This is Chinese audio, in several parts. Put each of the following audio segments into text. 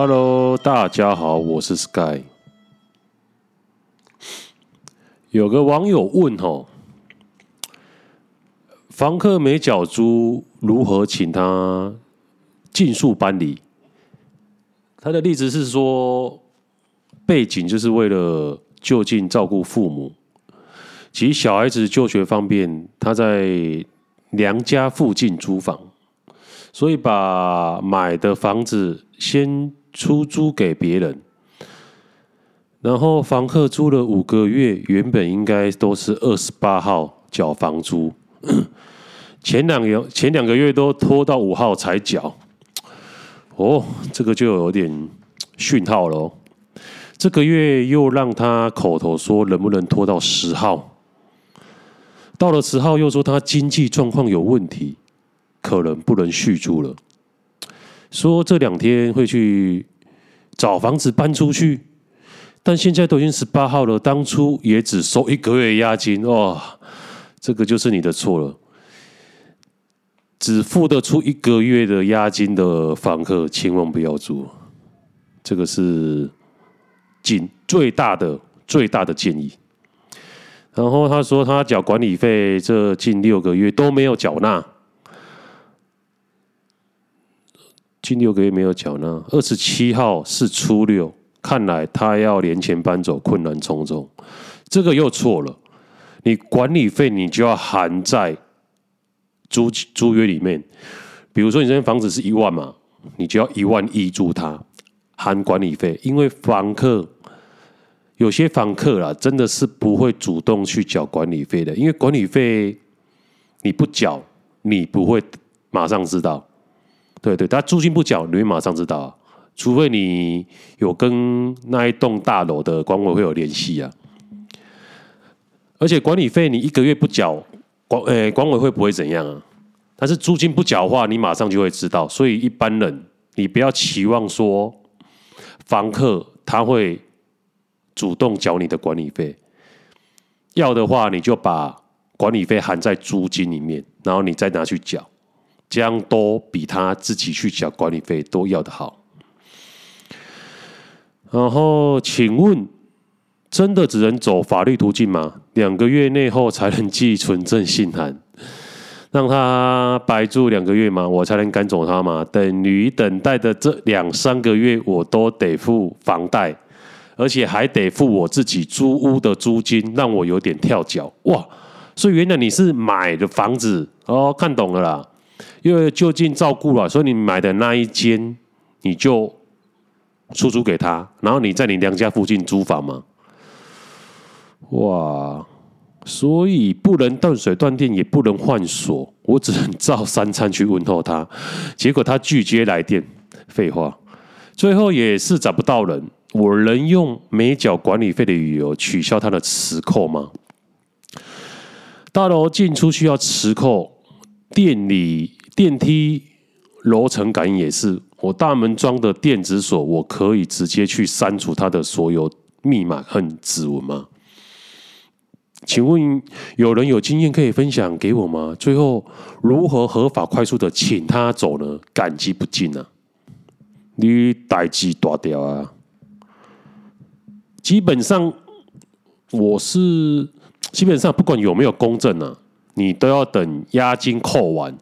Hello，大家好，我是 Sky。有个网友问吼，房客没缴租，如何请他尽速搬离？他的例子是说，背景就是为了就近照顾父母，其小孩子就学方便，他在娘家附近租房，所以把买的房子先出租给别人。然后房客租了五个月，原本应该都是二十八号缴房租，前两个前两个月都拖到五号才缴，哦，这个就有点讯号了。这个月又让他口头说能不能拖到十号，到了十号又说他经济状况有问题，可能不能续租了，说这两天会去找房子搬出去。但现在都已经十八号了，当初也只收一个月押金哦，这个就是你的错了。只付得出一个月的押金的房客，千万不要租。这个是仅最大的最大的建议。然后他说他缴管理费这近六个月都没有缴纳，近六个月没有缴纳，二十七号是初六。看来他要年前搬走，困难重重。这个又错了，你管理费你就要含在租租约里面。比如说你这间房子是一万嘛，你就要一万一租它，含管理费。因为房客有些房客啦，真的是不会主动去缴管理费的，因为管理费你不缴，你不会马上知道。对对，他租金不缴，你会马上知道。除非你有跟那一栋大楼的管委会有联系啊，而且管理费你一个月不缴，管诶管委会不会怎样啊？但是租金不缴的话，你马上就会知道。所以一般人你不要期望说房客他会主动缴你的管理费，要的话你就把管理费含在租金里面，然后你再拿去缴，这样都比他自己去缴管理费都要的好。然后，请问，真的只能走法律途径吗？两个月内后才能寄存证信函，让他白住两个月吗？我才能赶走他吗？等于等待的这两三个月，我都得付房贷，而且还得付我自己租屋的租金，让我有点跳脚。哇！所以原来你是买的房子哦，看懂了啦，因为就近照顾了，所以你买的那一间你就。出租给他，然后你在你娘家附近租房吗？哇！所以不能断水断电，也不能换锁，我只能照三餐去问候他。结果他拒接来电，废话。最后也是找不到人，我能用没缴管理费的理由取消他的磁扣吗？大楼进出需要磁扣，电里电梯楼层感应也是。我大门装的电子锁，我可以直接去删除它的所有密码和指纹吗？请问有人有经验可以分享给我吗？最后如何合法快速的请他走呢？感激不尽啊！你代志大掉啊！基本上我是基本上不管有没有公证啊，你都要等押金扣完。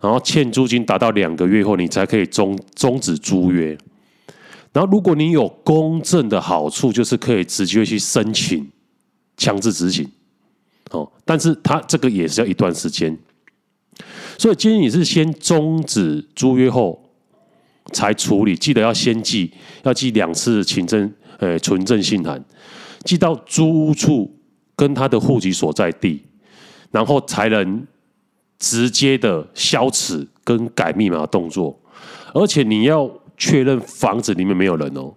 然后欠租金达到两个月后，你才可以终终止租约。然后，如果你有公证的好处，就是可以直接去申请强制执行。哦，但是他这个也是要一段时间。所以建议你是先终止租约后才处理，记得要先寄，要寄两次请证，呃，存证信函，寄到租屋处跟他的户籍所在地，然后才能。直接的消磁跟改密码的动作，而且你要确认房子里面没有人哦，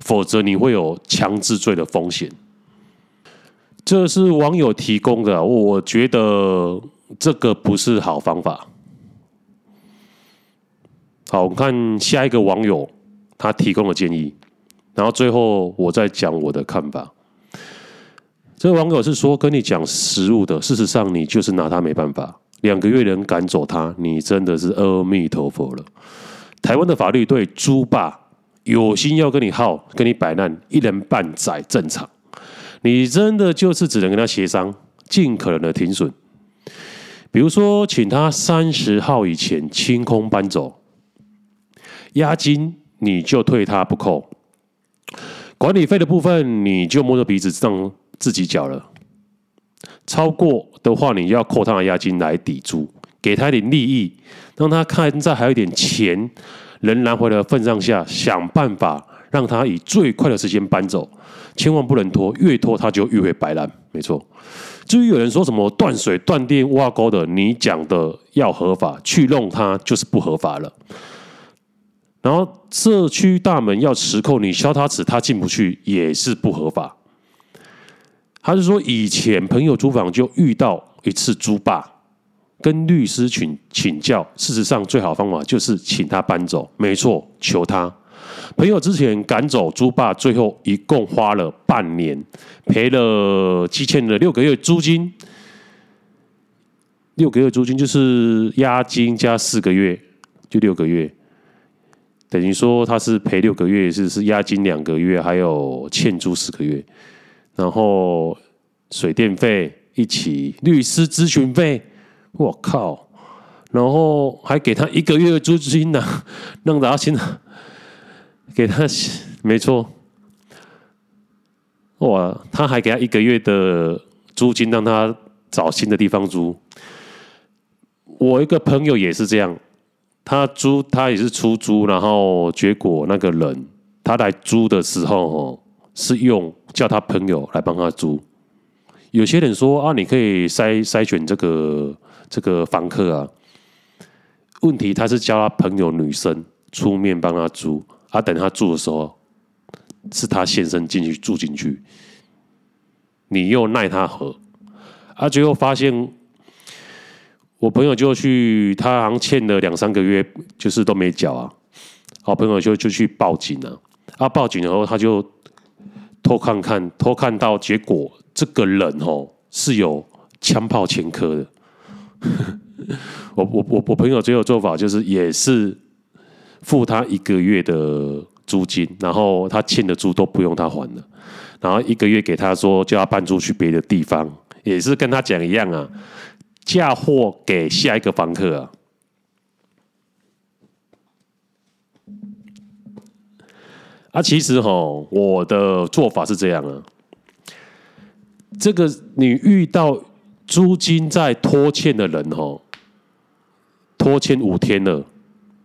否则你会有强制罪的风险。这是网友提供的，我觉得这个不是好方法。好，我们看下一个网友他提供的建议，然后最后我再讲我的看法。这个网友是说跟你讲实务的，事实上你就是拿他没办法。两个月能赶走他，你真的是阿弥陀佛了。台湾的法律对猪霸有心要跟你耗，跟你摆烂，一人半载正常。你真的就是只能跟他协商，尽可能的停损。比如说，请他三十号以前清空搬走，押金你就退他不扣，管理费的部分你就摸着鼻子让自己缴了。超过的话，你要扣他的押金来抵租，给他一点利益，让他看在还有一点钱能拿回的份上下，想办法让他以最快的时间搬走，千万不能拖，越拖他就越会摆烂。没错。至于有人说什么断水断电挖沟的，你讲的要合法，去弄它就是不合法了。然后社区大门要磁扣，你敲他齿，他进不去也是不合法。他是说以前朋友租房就遇到一次租霸，跟律师请请教，事实上最好方法就是请他搬走，没错，求他。朋友之前赶走租霸，最后一共花了半年，赔了积欠了六个月租金。六个月租金就是押金加四个月，就六个月。等于说他是赔六个月，是是押金两个月，还有欠租四个月，然后水电费一起，律师咨询费，我靠，然后还给他一个月的租金呢，弄得他现在。给他，没错，哇，他还给他一个月的租金，让他找新的地方租。我一个朋友也是这样，他租他也是出租，然后结果那个人他来租的时候哦，是用叫他朋友来帮他租。有些人说啊，你可以筛筛选这个这个房客啊，问题他是叫他朋友女生出面帮他租。啊，等他住的时候，是他先生进去住进去，你又奈他何？啊，最后发现我朋友就去，他好像欠了两三个月，就是都没缴啊。好朋友就就去报警了，啊，报警然后他就偷看看，偷看到结果，这个人哦是有枪炮前科的。我我我我朋友最后做法就是也是。付他一个月的租金，然后他欠的租都不用他还了，然后一个月给他说叫他搬出去别的地方，也是跟他讲一样啊，嫁祸给下一个房客啊。啊，其实哈，我的做法是这样啊，这个你遇到租金在拖欠的人哈，拖欠五天了，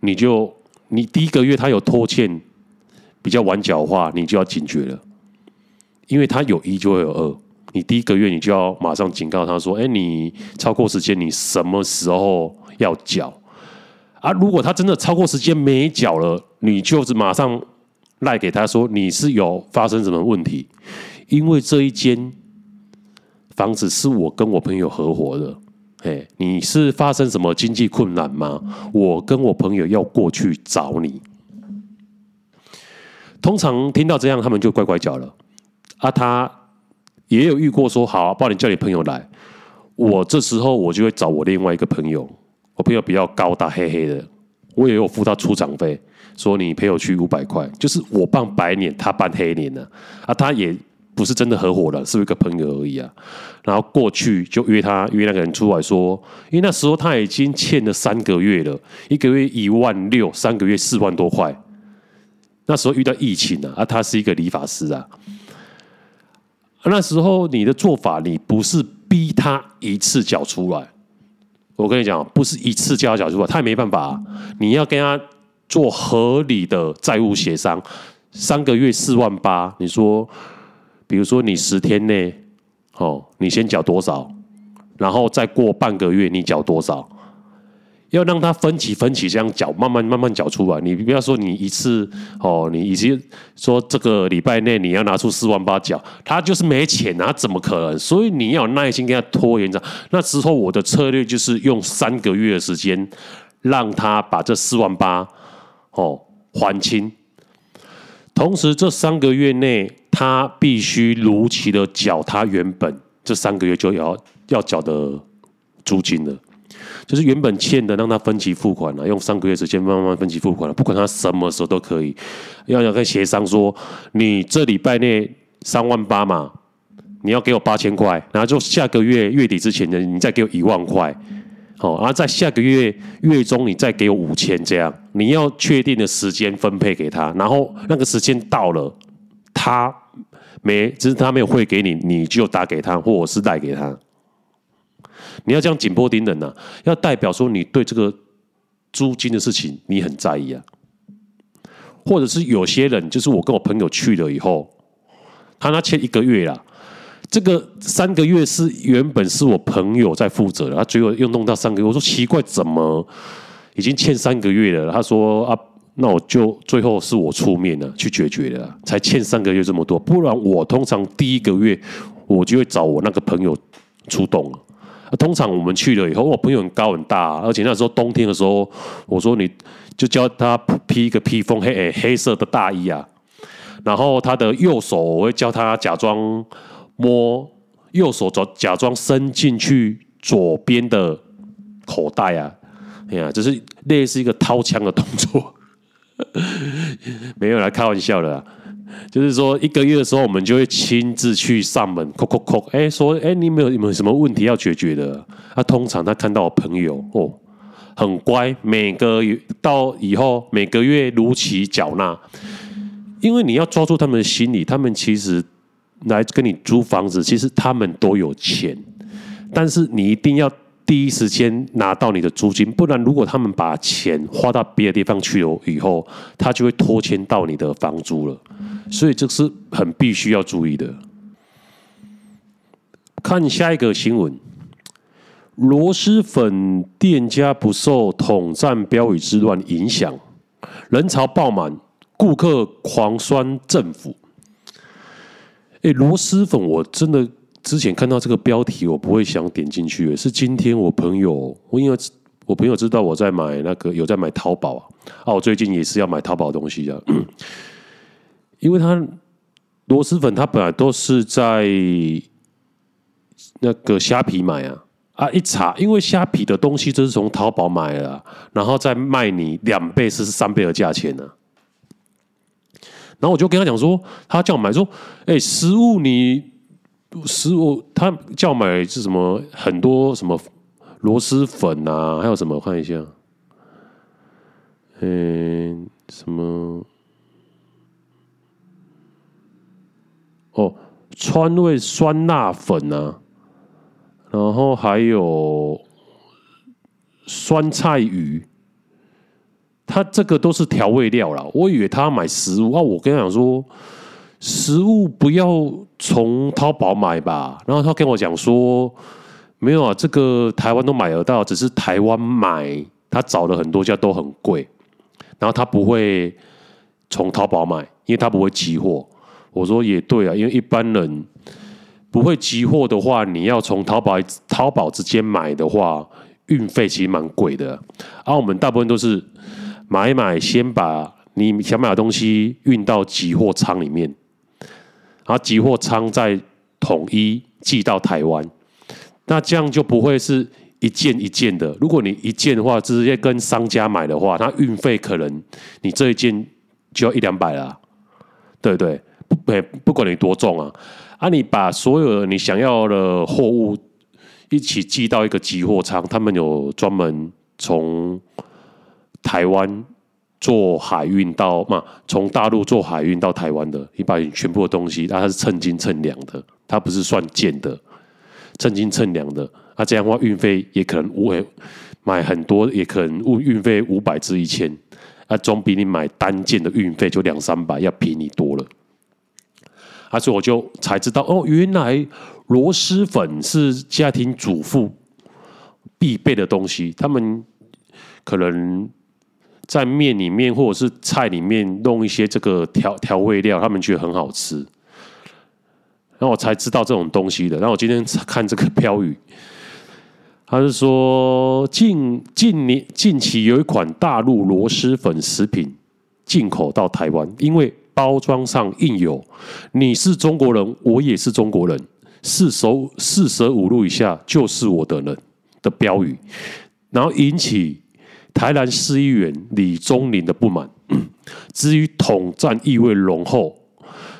你就。你第一个月他有拖欠，比较晚缴的话，你就要警觉了，因为他有一就会有二。你第一个月你就要马上警告他说：“哎，你超过时间，你什么时候要缴？”啊，如果他真的超过时间没缴了，你就是马上赖给他说你是有发生什么问题，因为这一间房子是我跟我朋友合伙的。哎，你是发生什么经济困难吗？我跟我朋友要过去找你。通常听到这样，他们就乖乖叫了。啊，他也有遇过说好，啊，帮你叫你朋友来。我这时候我就会找我另外一个朋友，我朋友比较高大黑黑的，我也有付他出场费，说你陪我去五百块，就是我办白脸，他办黑脸呢。啊，他也。不是真的合伙了，是一个朋友而已啊。然后过去就约他约那个人出来说，因为那时候他已经欠了三个月了，一个月一万六，三个月四万多块。那时候遇到疫情啊，啊，他是一个理发师啊。那时候你的做法，你不是逼他一次缴出来，我跟你讲，不是一次叫他缴出来，他也没办法啊。你要跟他做合理的债务协商，三个月四万八，你说。比如说，你十天内，哦，你先缴多少，然后再过半个月你缴多少，要让他分期分期这样缴，慢慢慢慢缴出来。你不要说你一次，哦，你已经说这个礼拜内你要拿出四万八缴，他就是没钱啊，怎么可能？所以你要耐心跟他拖延着。那之后我的策略就是用三个月的时间，让他把这四万八，哦，还清。同时，这三个月内，他必须如期的缴他原本这三个月就要要缴的租金了，就是原本欠的，让他分期付款了，用三个月时间慢慢分期付款了，不管他什么时候都可以。要要跟协商说，你这礼拜内三万八嘛，你要给我八千块，然后就下个月月底之前呢，你再给我一万块，好，然后在下个月月中你再给我五千，这样你要确定的时间分配给他，然后那个时间到了，他没，只是他没有汇给你，你就打给他，或者是带给他。你要这样紧迫盯人呐、要代表说你对这个租金的事情你很在意啊，或者是有些人，就是我跟我朋友去了以后，他那签一个月啦，这个三个月是原本是我朋友在负责的，他最后又弄到三个月，我说奇怪，怎么已经欠三个月了？他说啊，那我就最后是我出面了去解决的，才欠三个月这么多，不然我通常第一个月我就会找我那个朋友出动了。通常我们去了以后，我朋友很高很大，而且那时候冬天的时候，我说你就叫他披一个披风黑黑色的大衣啊，然后他的右手我会叫他假装摸右手，假假装伸进去左边的口袋啊，哎呀，就是类似一个掏枪的动作，没有来开玩笑的啦。就是说，一个月的时候，我们就会亲自去上门，叩叩叩，哎，说，哎，你有没有有没有什么问题要解决的？他、通常他看到我朋友哦，很乖，每个月到以后每个月如期缴纳，因为你要抓住他们的心理，他们其实来跟你租房子，其实他们都有钱，但是你一定要。第一时间拿到你的租金，不然如果他们把钱花到别的地方去了以后，他就会拖欠到你的房租了。所以这是很必须要注意的。看下一个新闻：螺蛳粉店家不受统战标语之乱影响，人潮爆满，顾客狂酸政府。哎，螺蛳粉我真的。之前看到这个标题，我不会想点进去。是今天我朋友，我因为我朋友知道我在买那个有在买淘宝啊，啊，我最近也是要买淘宝东西的。因为他螺蛳粉，他本来都是在那个虾皮买啊，啊，一查，因为虾皮的东西就是从淘宝买了，然后再卖你两倍甚至三倍的价钱呢。然后我就跟他讲说，他叫我买说，哎，食物你。食物，他叫我买是什么？很多什么螺蛳粉啊，还有什么？我看一下，嗯，什么？哦，川味酸辣粉啊，然后还有酸菜鱼，他这个都是调味料啦。我以为他买食物啊，我跟他讲说。食物不要从淘宝买吧，然后他跟我讲说，没有啊，这个台湾都买得到，只是台湾买，他找了很多家都很贵，然后他不会从淘宝买，因为他不会集货。我说也对啊，因为一般人不会集货的话，你要从淘宝淘宝直接买的话，运费其实蛮贵的。而、啊、我们大部分都是买买，先把你想买的东西运到集货仓里面。然后集货仓再统一寄到台湾，那这样就不会是一件一件的。如果你一件的话，直接跟商家买的话，那运费可能你这一件就要一两百了，对不对？不，不管你多重啊，啊，你把所有你想要的货物一起寄到一个集货仓，他们有专门从台湾。做海运到嘛，从大陆做海运到台湾的，你把你全部的东西，它是称斤称两的，它不是算件的，称斤称两的。那这样的话，运费也可能五，买很多也可能运运费五百至一千，啊，总比你买单件的运费就两三百要便宜多了。啊，所以我就才知道，哦，原来螺蛳粉是家庭主妇必备的东西，他们可能。在面里面或者是菜里面弄一些这个调调味料，他们觉得很好吃，然后我才知道这种东西的。然后我今天看这个标语，他是说近近年近期有一款大陆螺蛳粉食品进口到台湾，因为包装上印有“你是中国人，我也是中国人，四舍四舍五入以下就是我的人”的标语，然后引起。台南市议员李宗麟的不满，至于统战意味浓厚。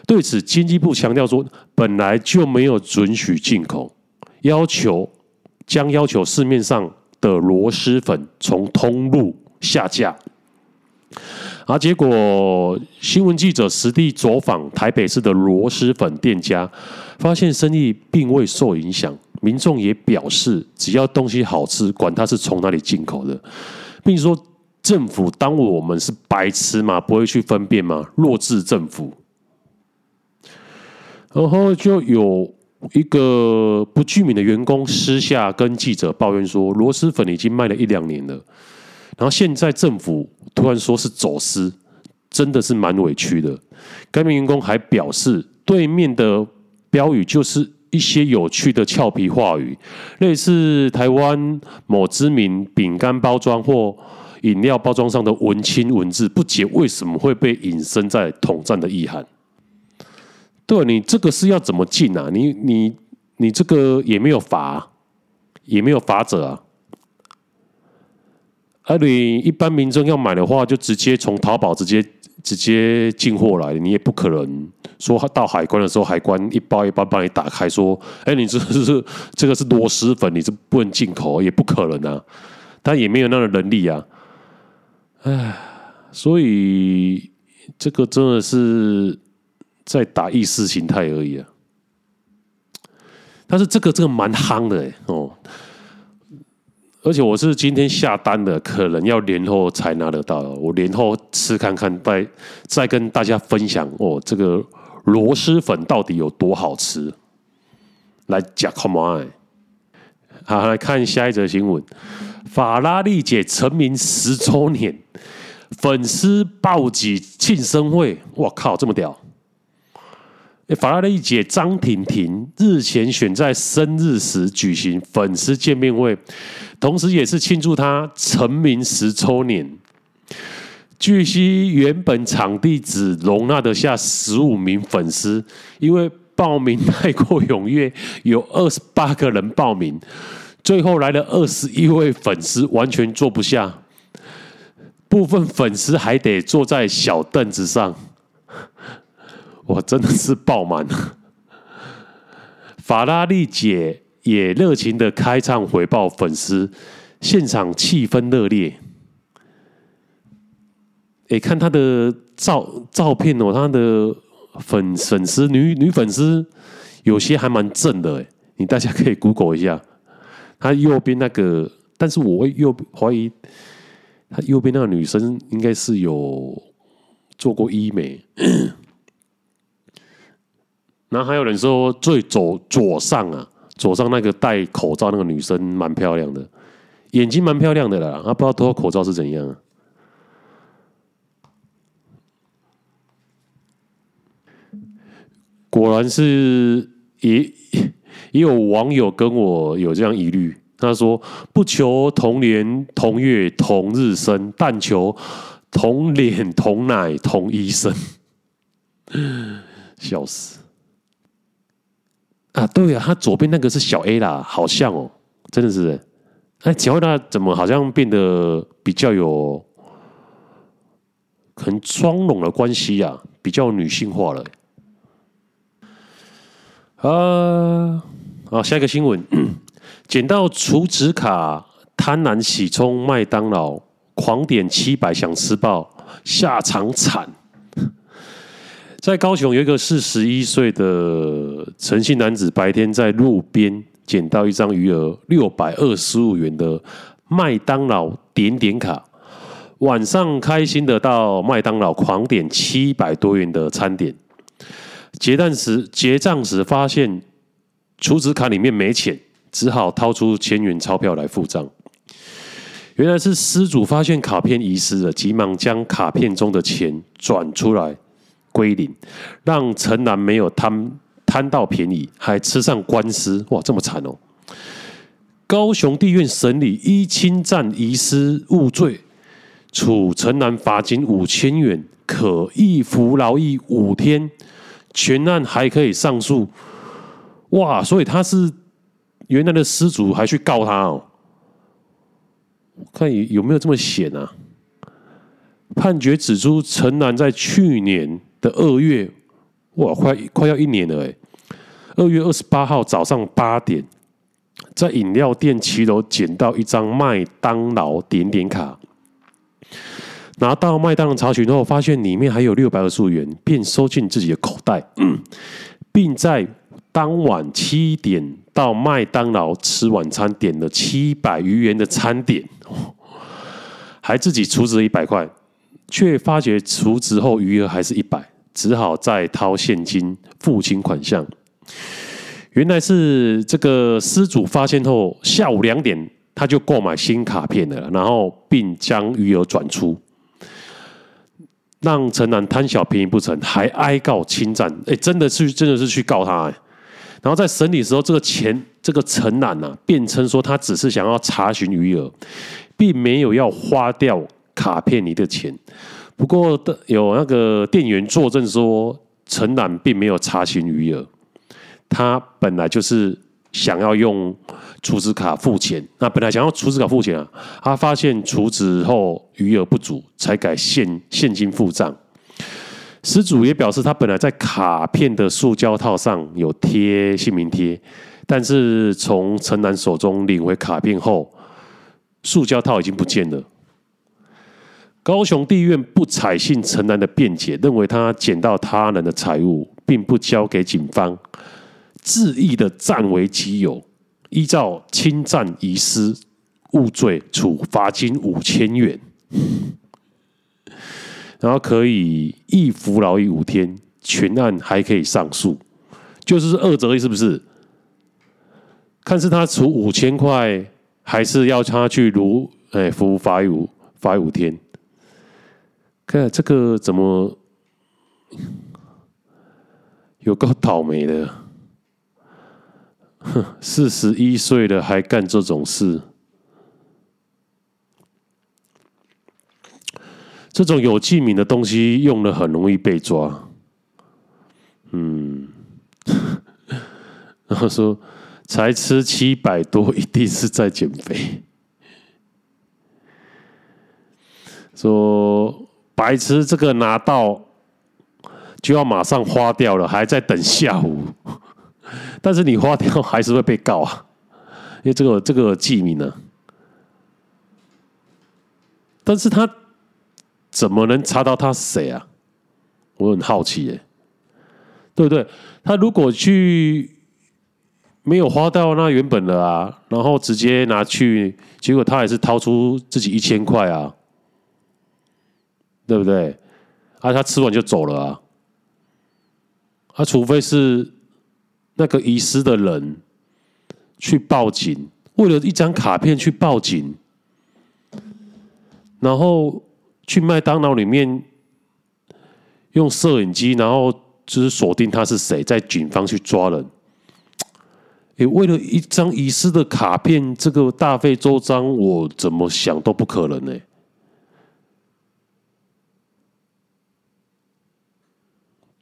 对此，经济部强调说，本来就没有准许进口，要求将要求市面上的螺蛳粉从通路下架。而结果，新闻记者实地走访台北市的螺蛳粉店家，发现生意并未受影响。民众也表示，只要东西好吃，管它是从哪里进口的，并说政府当我们是白痴吗？不会去分辨吗？弱智政府。然后就有一个不具名的员工私下跟记者抱怨说，螺蛳粉已经卖了一两年了。然后现在政府突然说是走私，真的是蛮委屈的。该名员工还表示，对面的标语就是一些有趣的俏皮话语，类似台湾某知名饼干包装或饮料包装上的文青文字，不解为什么会被引申在统战的意涵。对，你这个是要怎么进啊？你你你这个也没有罚，也没有罚则啊。而你一般民众要买的话，就直接从淘宝直接直接进货来，你也不可能说到海关的时候，海关一包一包帮你打开，说：“哎，你这是这个是螺蛳粉，你是不能进口，也不可能啊。”他也没有那个能力啊。唉，所以这个真的是在打意识形态而已啊。但是这个这个蛮夯的哎哦。而且我是今天下单的，可能要年后才拿得到。我年后吃看看，再再跟大家分享哦，这个螺蛳粉到底有多好吃。来讲，Come on！好，来看下一则新闻：法拉利姐成名十周年，粉丝暴挤庆生会。我靠，这么屌！法拉利姐张婷婷日前选在生日时举行粉丝见面会，同时也是庆祝她成名十周年。据悉，原本场地只容纳得下十五名粉丝，因为报名太过踊跃，有二十八个人报名，最后来了二十一位粉丝，完全坐不下，部分粉丝还得坐在小凳子上。我真的是爆满，法拉利姐也热情的开唱回报粉丝，现场气氛热烈。哎，看她的照照片哦，她的粉粉丝女女粉丝有些还蛮正的哎，你大家可以 Google 一下。她右边那个，但是我右怀疑她右边那个女生应该是有做过医美。然后还有人说，最左左上啊，左上那个戴口罩那个女生蛮漂亮的，眼睛蛮漂亮的啦。啊，不知道脱口罩是怎样啊。果然是也也有网友跟我有这样疑虑，他说：“不求同年同月同日生，但求同脸同奶同医生。”笑死。啊，对啊，他左边那个是小 A 啦，好像哦，真的是。哎，乔娜怎么好像变得比较有，可能妆容的关系啊，比较女性化了。啊，好，下一个新闻，捡到储值卡，贪婪洗冲麦当劳，狂点七百想吃爆，下场惨。在高雄有一个四十一岁的陈姓男子，白天在路边捡到一张余额六百二十五元的麦当劳点点卡，晚上开心的到麦当劳狂点七百多元的餐点，结账时结账时发现储值卡里面没钱，只好掏出千元钞票来付账。原来是失主发现卡片遗失了，急忙将卡片中的钱转出来。归零，让陈男没有贪贪到便宜，还吃上官司，哇，这么惨哦！高雄地院审理依侵占遗失物罪，处陈男罚金五千元，可易服劳役五天，全案还可以上诉。哇，所以他是原来的失主，还去告他哦。看有有没有这么险啊？判决指出，陈男在去年的二月，哇，快快要一年了哎。二月二十八号早上八点，在饮料店七楼捡到一张麦当劳点点卡，拿到麦当劳查询后，发现里面还有六百二十五元，便收进自己的口袋，并在当晚七点到麦当劳吃晚餐，点了七百余元的餐点，还自己储值了一百块，却发觉储值后余额还是一百，只好再掏现金付清款项。原来是这个失主发现后，下午两点他就购买新卡片了，然后并将余额转出，让陈男贪小便宜不成，还挨告侵占。哎，真的是真的是去告他哎。然后在审理的时候，这个钱这个陈男呐，辩称说他只是想要查询余额，并没有要花掉卡片里的钱。不过的有那个店员作证说，陈楠并没有查询余额。他本来就是想要用储值卡付钱，那本来想要储值卡付钱啊，他发现储值后余额不足，才改现现金付账。失主也表示，他本来在卡片的塑胶套上有贴姓名贴，但是从陈楠手中领回卡片后，塑胶套已经不见了。高雄地院不采信陈男的辩解，认为他捡到他人的财物，并不交给警方。恣意的占为己有，依照侵占遗失物罪处罚金五千元，然后可以易服劳役五天，全案还可以上诉，就是二择一，是不是？看是他处五千块，还是要他去如哎服罚役五罚役五天？看这个怎么有够倒霉的？哼，四十一岁了还干这种事，这种有记名的东西用了很容易被抓。嗯，然后说才吃七百多，一定是在减肥。说白痴，这个拿到就要马上花掉了，还在等下午。但是你花掉还是会被告啊，因为这个这个记名呢。但是他怎么能查到他是谁啊？我很好奇耶，对不对？他如果去没有花掉那原本的啊，然后直接拿去，结果他还是掏出自己一千块啊，对不对？啊，他吃完就走了啊，啊，除非是。那个遗失的人去报警，为了一张卡片去报警，然后去麦当劳里面用摄影机，然后就是锁定他是谁，在警方去抓人。诶，为了一张遗失的卡片，这个大费周章，我怎么想都不可能呢？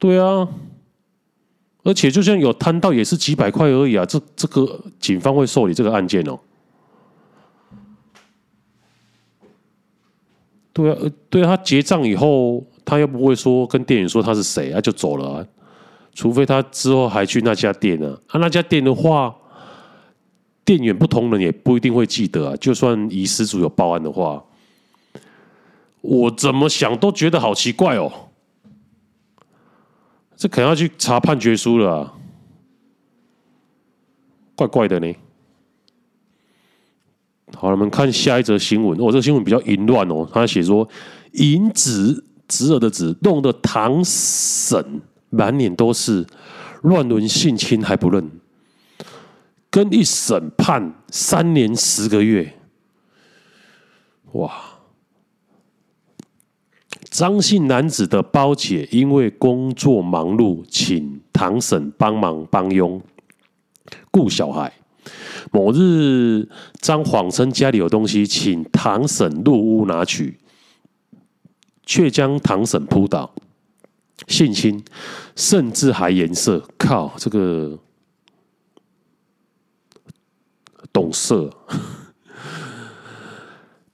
对啊。而且就算有贪到，也是几百块而已啊！这这个警方会受理这个案件哦。对啊，对啊，他结账以后，他又不会说跟店员说他是谁啊，就走了啊。除非他之后还去那家店呢。啊，那家店的话，店员不同人也不一定会记得啊。就算遗失主有报案的话，我怎么想都觉得好奇怪哦。这可能要去查判决书了啊，怪怪的呢。好，我们看下一则新闻。哦，这新闻比较淫乱哦。他写说，淫子侄儿的子弄得堂婶满脸都是，乱伦性侵还不认，跟一审判三年十个月。哇！张姓男子的胞姐因为工作忙碌，请堂婶帮忙帮佣顾小孩。某日，张谎称家里有东西，请堂婶入屋拿取，却将堂婶扑倒，性侵，甚至还颜色。靠，这个懂色。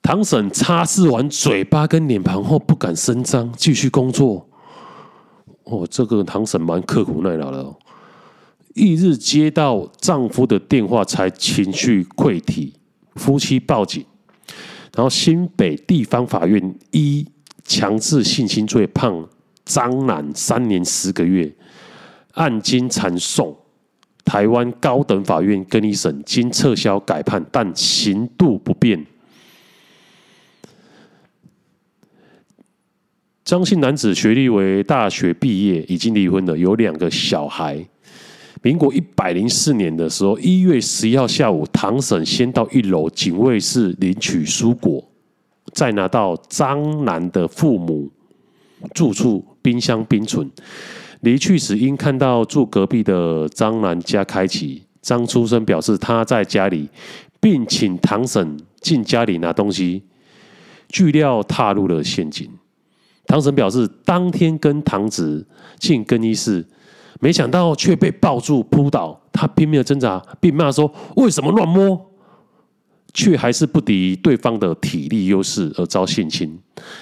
唐婶擦拭完嘴巴跟脸庞后，不敢声张，继续工作。哦，这个唐婶蛮刻苦耐劳的哦。翌日接到丈夫的电话，才情绪溃堤，夫妻报警，然后新北地方法院依强制性侵罪判张男三年十个月，案经传送台湾高等法院更一审，经撤销改判，但刑度不变。张姓男子学历为大学毕业，已经离婚了，有两个小孩。民国一百零四年的时候，一月十一号下午，堂婶先到一楼警卫室领取蔬果，再拿到张男的父母住处冰箱冰存。离去时，因看到住隔壁的张男家开启，张出生表示他在家里，并请堂婶进家里拿东西，据料踏入了陷阱。唐婶表示，当天跟堂子进更衣室，没想到却被抱住扑倒。他拼命的挣扎，并骂说：“为什么乱摸？”却还是不敌对方的体力优势而遭性侵。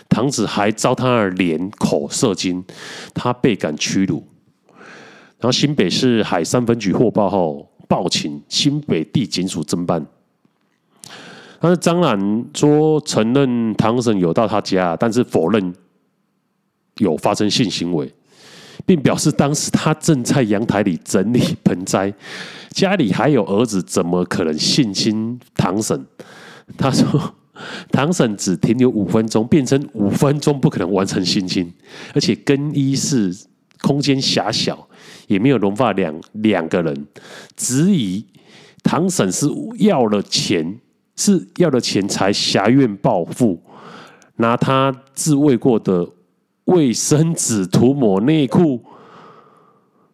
堂子还遭他的脸口射精，他倍感屈辱。然后新北市海山分局获报后，报请新北地检署侦办。但是张男说承认唐婶有到他家，但是否认。有发生性行为，并表示当时他正在阳台里整理盆栽，家里还有儿子，怎么可能性侵唐婶？他说，唐婶只停留五分钟，变成五分钟不可能完成性侵，而且更衣室空间狭小，也没有容纳两两个人，质疑唐婶是要了钱，是要了钱才挟怨报复，拿他自慰过的。卫生纸涂抹内裤，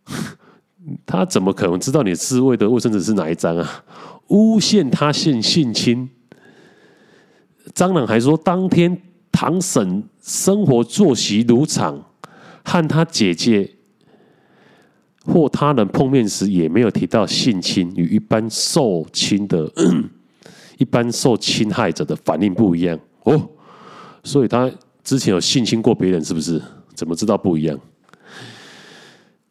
他怎么可能知道你自慰的卫生纸是哪一张啊？诬陷他性性侵。张朗还说，当天唐婶生活作息如常，和他姐姐或他人碰面时也没有提到性侵，与一般受侵的、一般受侵害者的反应不一样哦，所以他。之前有性侵过别人，是不是？怎么知道不一样？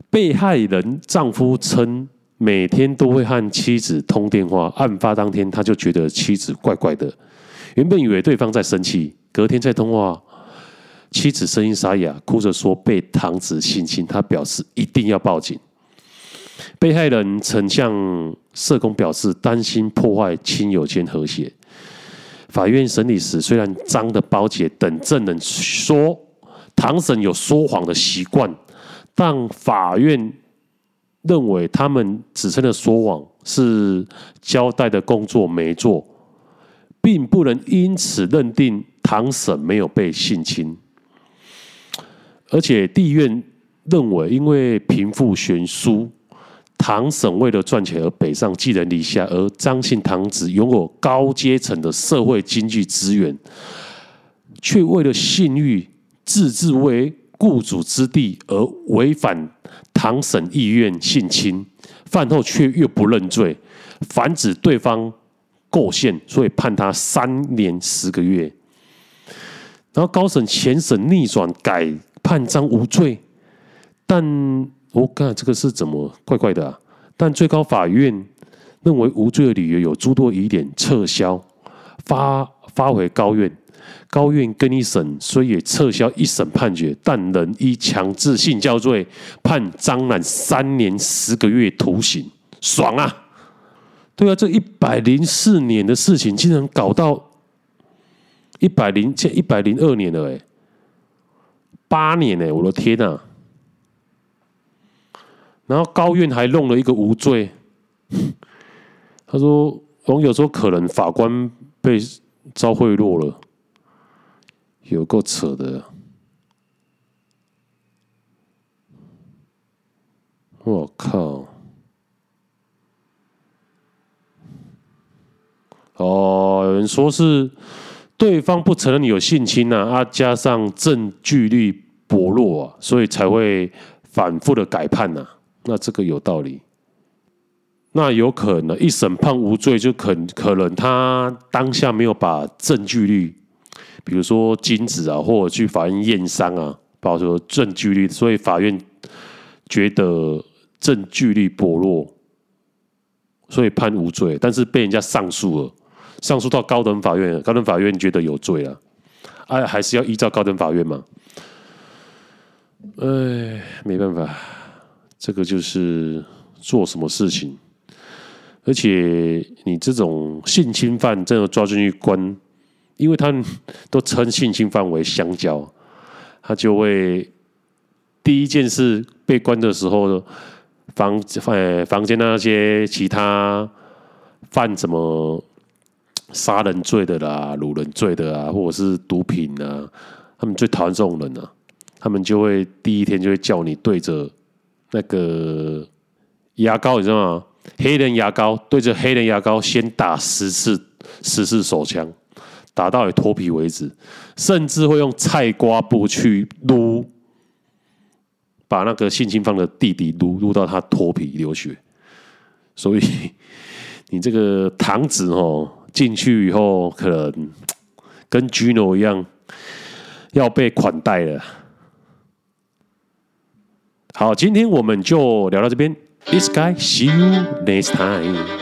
被害人丈夫称，每天都会和妻子通电话。案发当天，他就觉得妻子怪怪的，原本以为对方在生气。隔天再通话，妻子声音沙哑，哭着说被堂子性侵。他表示一定要报警。被害人曾向社工表示，担心破坏亲友间和谐。法院审理时，虽然张的胞姐等证人说唐婶有说谎的习惯，但法院认为他们指称的说谎是交代的工作没做，并不能因此认定唐婶没有被性侵。而且地院认为，因为贫富悬殊。唐省为了赚钱而北上寄人篱下，而张姓堂子拥有高阶层的社会经济资源，却为了性欲自置为雇主之地而违反唐省意愿性侵，犯后却又不认罪，反指对方构陷，所以判他三年十个月。然后高审前审逆转改判张无罪，但。我看这个是怎么怪怪的啊？但最高法院认为无罪的理由有诸多疑点，撤销，发发回高院。高院更一审虽也撤销一审判决，但仍依强制性交罪判张男三年十个月徒刑。爽啊！对啊，这一百零四年的事情，竟然搞到一百零这一百零二年了，哎，八年哎，我的天呐！然后高院还弄了一个无罪，他说网友说可能法官被遭贿赂了，有够扯的，我靠！哦，有人说是对方不承认你有性侵呐，啊，加上证据力薄弱啊，所以才会反复的改判呐。那这个有道理。那有可能一审判无罪，就可可能他当下没有把证据率，比如说精子啊，或者去法院验伤啊，保持证据率，所以法院觉得证据率薄弱，所以判无罪。但是被人家上诉了，上诉到高等法院，高等法院觉得有罪了，哎，还是要依照高等法院嘛。哎，没办法，这个就是做什么事情。而且你这种性侵犯真的抓进去关，因为他们都称性侵犯为香蕉，他就会第一件事被关的时候，房房房间那些其他犯什么杀人罪的啦、掳人罪的啊，或者是毒品啊，他们最讨厌这种人啊，他们就会第一天就会叫你对着那个牙膏，你知道吗？黑人牙膏对着黑人牙膏，先打十次十次手枪，打到你脱皮为止，甚至会用菜瓜布去撸，把那个性侵犯的弟弟撸撸到他脱皮流血。所以 你这个堂子哦，进去以后可能跟 Gino 一样要被款待了。好，今天我们就聊到这边。This guy, see you next time.